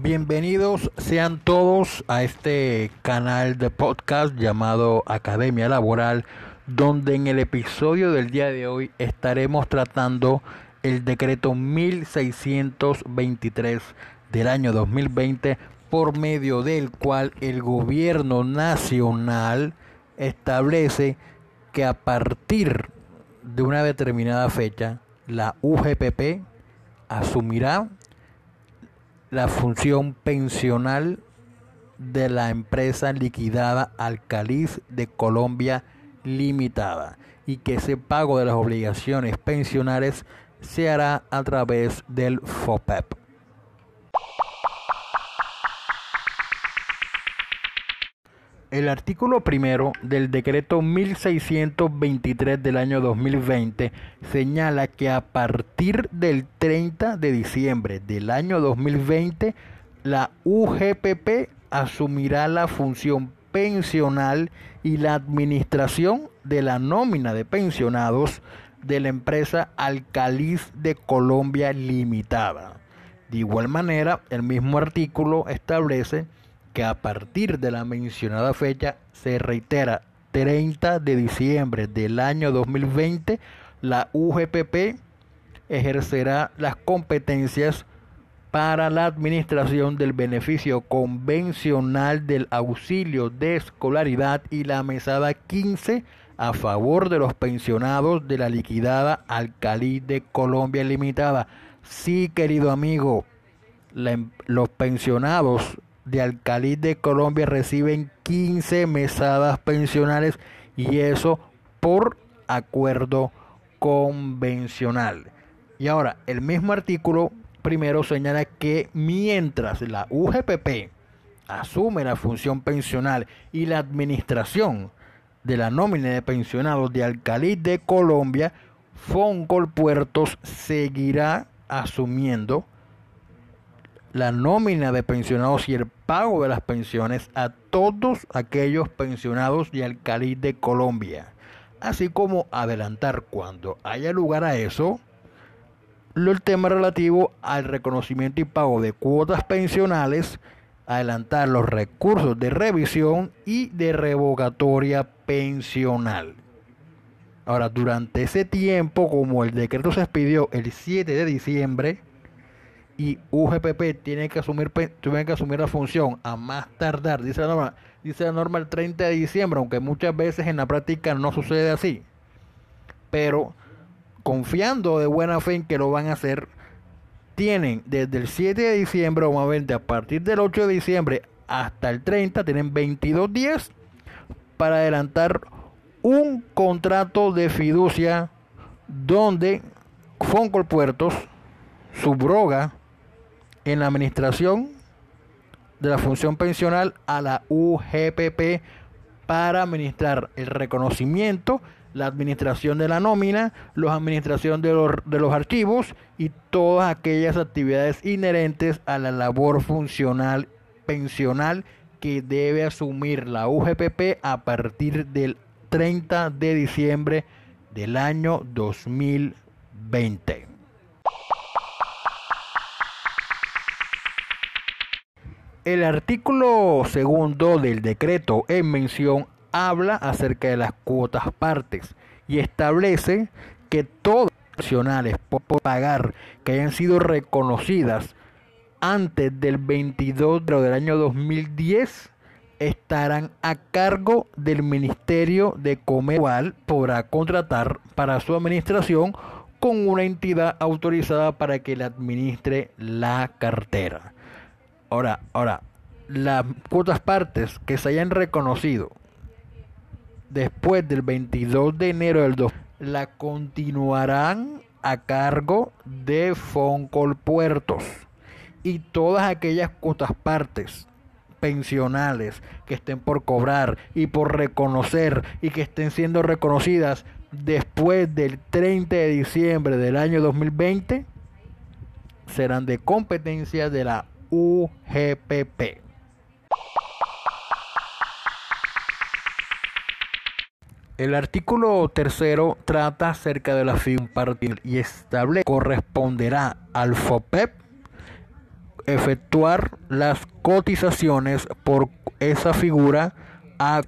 Bienvenidos sean todos a este canal de podcast llamado Academia Laboral, donde en el episodio del día de hoy estaremos tratando el decreto 1623 del año 2020 por medio del cual el gobierno nacional establece que a partir de una determinada fecha la UGPP asumirá la función pensional de la empresa liquidada Alcaliz de Colombia Limitada y que ese pago de las obligaciones pensionales se hará a través del FOPEP. El artículo primero del decreto 1623 del año 2020 señala que a partir del 30 de diciembre del año 2020 la UGPP asumirá la función pensional y la administración de la nómina de pensionados de la empresa Alcaliz de Colombia Limitada. De igual manera, el mismo artículo establece que a partir de la mencionada fecha se reitera 30 de diciembre del año 2020 la UGPP ejercerá las competencias para la administración del beneficio convencional del auxilio de escolaridad y la mesada 15 a favor de los pensionados de la liquidada Alcalí de Colombia Limitada. Sí, querido amigo, los pensionados de Alcalí de Colombia reciben 15 mesadas pensionales y eso por acuerdo convencional. Y ahora, el mismo artículo primero señala que mientras la UGPP asume la función pensional y la administración de la nómina de pensionados de Alcalí de Colombia, Foncol Puertos seguirá asumiendo la nómina de pensionados y el pago de las pensiones a todos aquellos pensionados de Alcalí de Colombia, así como adelantar cuando haya lugar a eso el tema relativo al reconocimiento y pago de cuotas pensionales, adelantar los recursos de revisión y de revocatoria pensional. Ahora, durante ese tiempo, como el decreto se expidió el 7 de diciembre, y UGPP tiene que asumir tiene que asumir la función a más tardar, dice la norma, dice la norma el 30 de diciembre, aunque muchas veces en la práctica no sucede así. Pero confiando de buena fe en que lo van a hacer, tienen desde el 7 de diciembre, o más bien a partir del 8 de diciembre hasta el 30, tienen 22 días para adelantar un contrato de fiducia donde Foncol Puertos subroga en la administración de la función pensional a la UGPP para administrar el reconocimiento, la administración de la nómina, la administración de los, de los archivos y todas aquellas actividades inherentes a la labor funcional pensional que debe asumir la UGPP a partir del 30 de diciembre del año 2020. El artículo segundo del decreto en mención habla acerca de las cuotas partes y establece que todas las nacionales por pagar que hayan sido reconocidas antes del 22 del año 2010 estarán a cargo del Ministerio de Comercio podrá contratar para su administración con una entidad autorizada para que le administre la cartera. Ahora, ahora, las cuotas partes que se hayan reconocido después del 22 de enero del 2 la continuarán a cargo de Foncol Puertos. Y todas aquellas cuotas partes pensionales que estén por cobrar y por reconocer y que estén siendo reconocidas después del 30 de diciembre del año 2020 serán de competencia de la UGPP. El artículo tercero trata acerca de la figura y establece corresponderá al FOPEP efectuar las cotizaciones por esa figura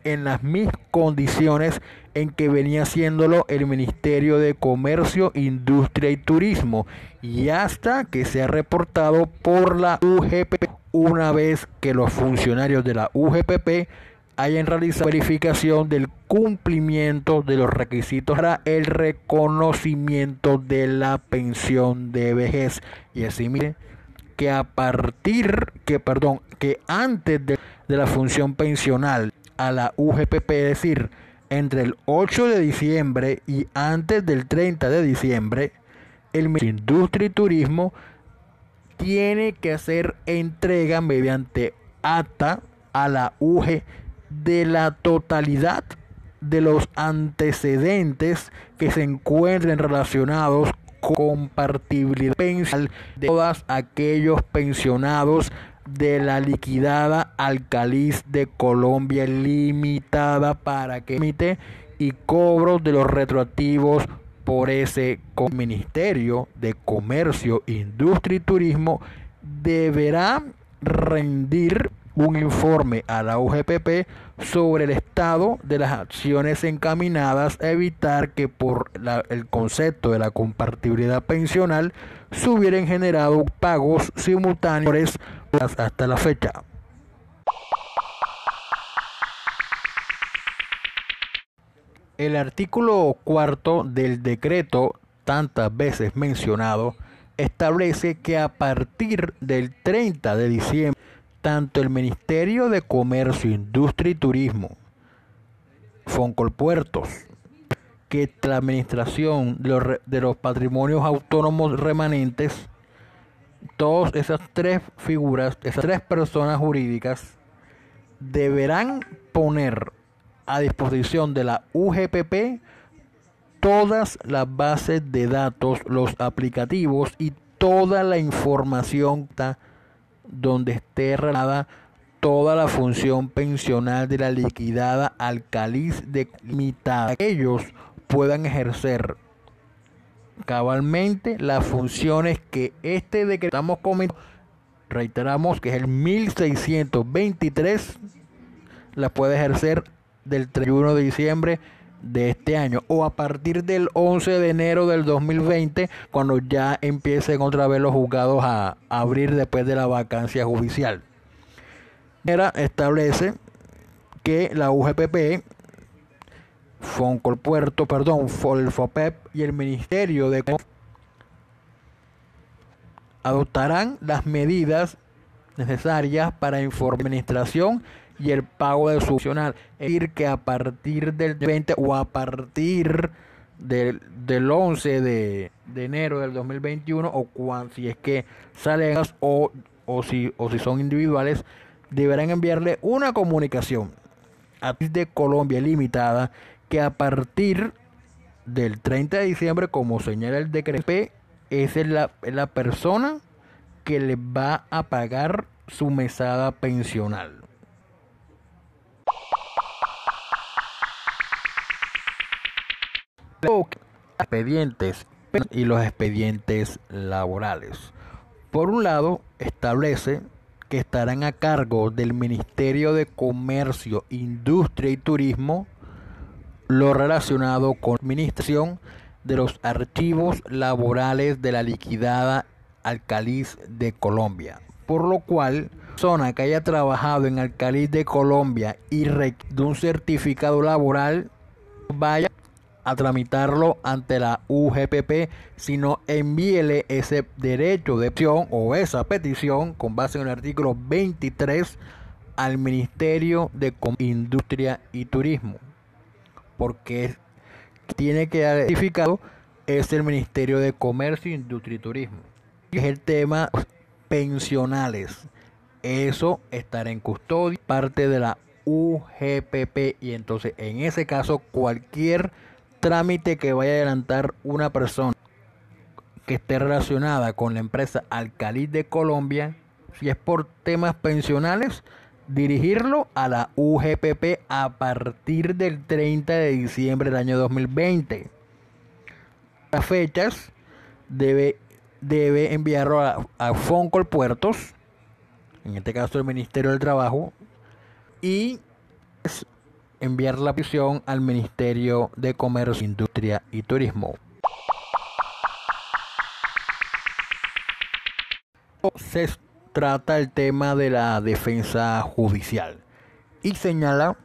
en las mismas condiciones en que venía haciéndolo el Ministerio de Comercio, Industria y Turismo y hasta que sea reportado por la UGP una vez que los funcionarios de la UGPP hayan realizado verificación del cumplimiento de los requisitos para el reconocimiento de la pensión de vejez. Y así miren que a partir que perdón que antes de la función pensional a la UGPP es decir entre el 8 de diciembre y antes del 30 de diciembre el Ministerio de Industria y Turismo tiene que hacer entrega mediante acta a la UG de la totalidad de los antecedentes que se encuentren relacionados con compartibilidad pensional de todos aquellos pensionados de la liquidada Alcaliz de Colombia limitada para que emite y cobro de los retroactivos por ese Ministerio de Comercio, Industria y Turismo deberá rendir un informe a la UGPP sobre el estado de las acciones encaminadas a evitar que por el concepto de la compartibilidad pensional se hubieran generado pagos simultáneos hasta la fecha. El artículo cuarto del decreto tantas veces mencionado establece que a partir del 30 de diciembre tanto el Ministerio de Comercio, Industria y Turismo, Foncolpuertos, que la Administración de los, Patrimonios Autónomos Remanentes, todas esas tres figuras, esas tres personas jurídicas, deberán poner a disposición de la UGPP todas las bases de datos, los aplicativos y toda la información donde esté relada toda la función pensional de la liquidada alcaliz de limitada. Ellos puedan ejercer cabalmente las funciones que este decreto estamos comentando, reiteramos que es el 1623, la puede ejercer del 31 de diciembre de este año o a partir del 11 de enero del 2020 cuando ya empiecen otra vez los juzgados a abrir después de la vacancia judicial. Era establece que la UGPP, Foncolpuerto, perdón, FOPEP y el Ministerio de adoptarán las medidas necesarias para informar administración y el pago de su Es decir, que a partir del 20 o a partir del, del 11 de, de, enero del 2021 o cuando, si es que salen o, o, si, o si son individuales, deberán enviarle una comunicación a de Colombia Limitada que a partir del 30 de diciembre, como señala el decreto, es la, la persona que le va a pagar su mesada pensional. Expedientes y los expedientes laborales. Por un lado, establece que estarán a cargo del Ministerio de Comercio, Industria y Turismo lo relacionado con la administración de los archivos laborales de la liquidada Alcaliz de Colombia, por lo cual persona que haya trabajado en Alcaliz de Colombia y de un certificado laboral vaya a tramitarlo ante la UGPP, sino envíele ese derecho de opción o esa petición con base en el artículo 23 al Ministerio de Industria y Turismo, porque tiene que dar certificado es el Ministerio de Comercio, Industria y Turismo. Es el tema pensionales. Eso estará en custodia, parte de la UGPP y entonces en ese caso cualquier trámite que vaya a adelantar una persona que esté relacionada con la empresa Alcaliz de Colombia, si es por temas pensionales, dirigirlo a la UGPP a partir del 30 de diciembre del año 2020. Las fechas debe, debe enviarlo a, a Foncol Puertos en este caso el Ministerio del Trabajo, y enviar la petición al Ministerio de Comercio, Industria y Turismo. Se trata el tema de la defensa judicial y señala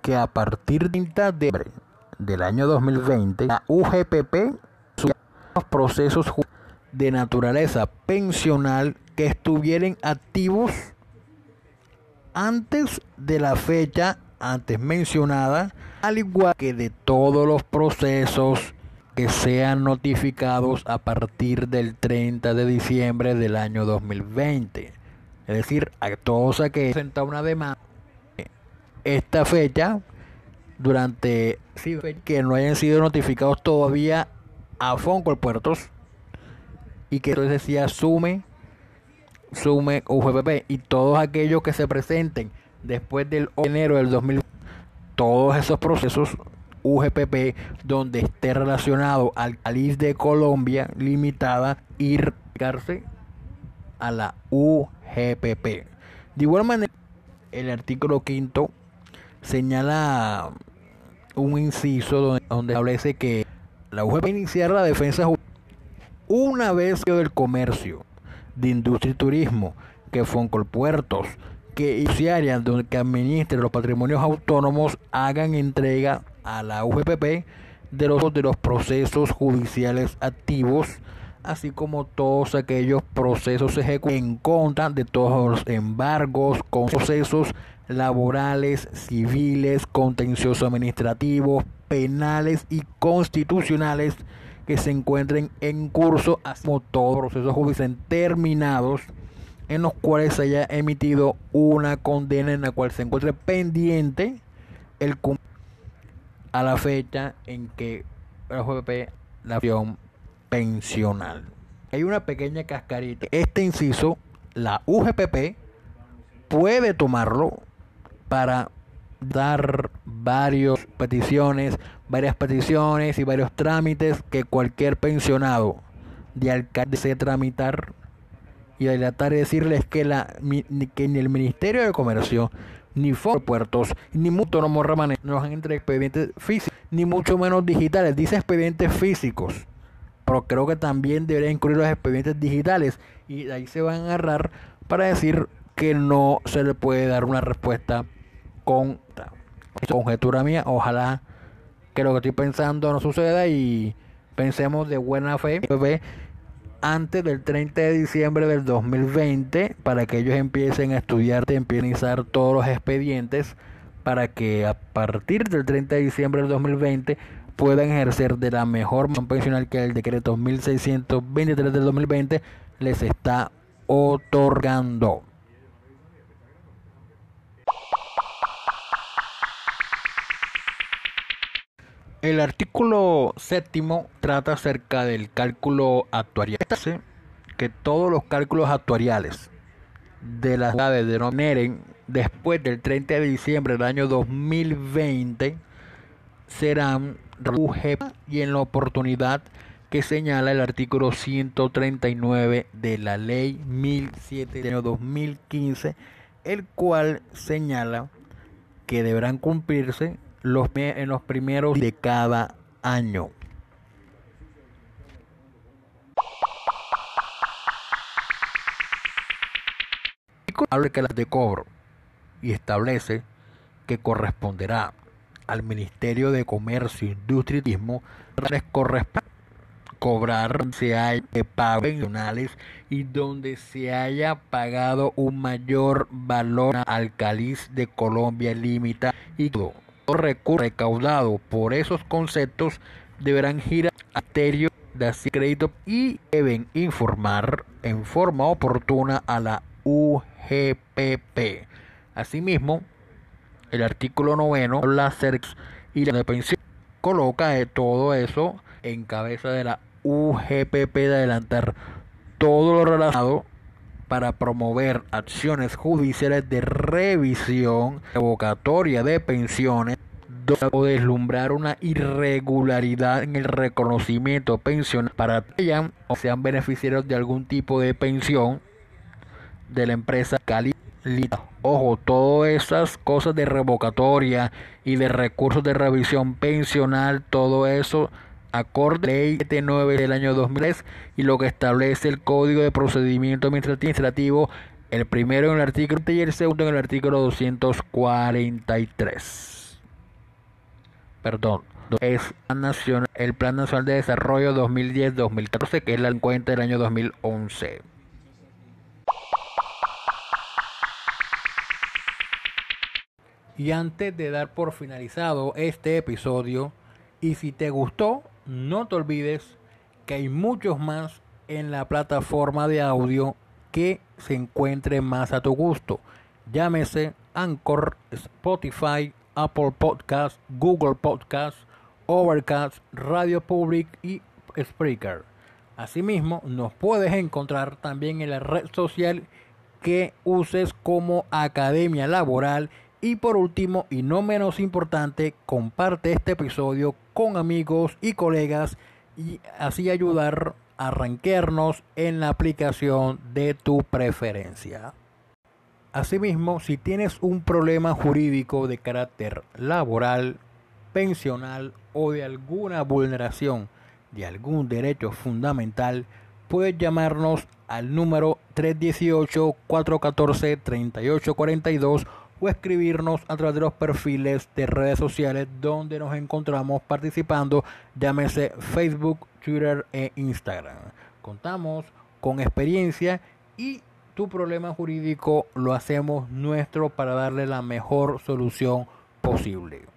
que a partir de del año 2020 la UGPP los procesos de naturaleza pensional que estuvieran activos antes de la fecha antes mencionada, al igual que de todos los procesos que sean notificados a partir del 30 de diciembre del año 2020. Es decir, a todos aquellos que presentan una demanda esta fecha durante que no hayan sido notificados todavía a Fonco Puertos y que entonces se asume sume UGPP y todos aquellos que se presenten después del enero del 2000 todos esos procesos UGPP donde esté relacionado al CALIS de Colombia limitada ir a la UGPP. De igual manera, el artículo quinto señala un inciso donde, establece que la UGPP iniciar la defensa una vez que del comercio, de industria y turismo, que Foncolpuertos, que donde que administren los patrimonios autónomos hagan entrega a la UGPP de los, de los procesos judiciales activos, así como todos aquellos procesos ejecutivos en contra de todos los embargos, con procesos laborales, civiles, contenciosos administrativos, penales y constitucionales que se encuentren en curso, así como todos los procesos judiciales terminados en los cuales se haya emitido una condena en la cual se encuentre pendiente el a la fecha en que la UGPP la acción pensional. Hay una pequeña cascarita. Este inciso, la UGPP puede tomarlo para dar varias peticiones, varias peticiones y varios trámites que cualquier pensionado de alcalde desee tramitar y tratar de decirles que, la, que ni el Ministerio de Comercio, ni Puertos, ni Autónomos Ramanes nos han entre expedientes físicos, ni mucho menos digitales. Dice expedientes físicos, pero creo que también debería incluir los expedientes digitales y de ahí se van a agarrar para decir que no se le puede dar una respuesta con conjetura mía. Ojalá que lo que estoy pensando no suceda y pensemos de buena fe antes del 30 de diciembre del 2020 para que ellos empiecen a estudiar y empiecen todos los expedientes para que a partir del 30 de diciembre del 2020 puedan ejercer de la mejor manera pensional que el decreto 1623 del 2020 les está otorgando. El artículo séptimo trata acerca del cálculo actuarial. Que todos los cálculos actuariales de las edades denominen después del 30 de diciembre del año 2020 serán y en la oportunidad que señala el artículo 139 de la ley 1007 del año 2015, el cual señala que deberán cumplirse los, en los primeros de cada año. Que las de cobro y establece que corresponderá al Ministerio de Comercio, Industria y Turismo cobrar se pagado pensionales y donde se haya pagado un mayor valor al caliz de Colombia Limitada y todo recursos recaudados por esos conceptos deberán girar a Ministerio de Crédito y deben informar en forma oportuna a la UGPP. Asimismo, el artículo noveno, la CERX y la de pensión, coloca todo eso en cabeza de la UGPP de adelantar todo lo relacionado para promover acciones judiciales de revisión, revocatoria de pensiones o deslumbrar una irregularidad en el reconocimiento pensional para que sean beneficiarios de algún tipo de pensión de la empresa Calita. Ojo, todas esas cosas de revocatoria y de recursos de revisión pensional, todo eso acorde ley 79 del año 2003 y lo que establece el Código de Procedimiento Administrativo, el primero en el artículo y el segundo en el artículo 243. Perdón, es el Plan Nacional de Desarrollo 2010-2014, que es la cuenta del año 2011. Y antes de dar por finalizado este episodio, y si te gustó, no te olvides que hay muchos más en la plataforma de audio que se encuentre más a tu gusto. Llámese Anchor, Spotify, Apple Podcast, Google Podcast, Overcast, Radio Public y Spreaker. Asimismo, nos puedes encontrar también en la red social que uses como Academia Laboral y por último, y no menos importante, comparte este episodio con amigos y colegas y así ayudar a arranquearnos en la aplicación de tu preferencia. Asimismo, si tienes un problema jurídico de carácter laboral, pensional o de alguna vulneración de algún derecho fundamental, puedes llamarnos al número 318-414-3842 o escribirnos a través de los perfiles de redes sociales donde nos encontramos participando, llámese Facebook, Twitter e Instagram. Contamos con experiencia y tu problema jurídico lo hacemos nuestro para darle la mejor solución posible.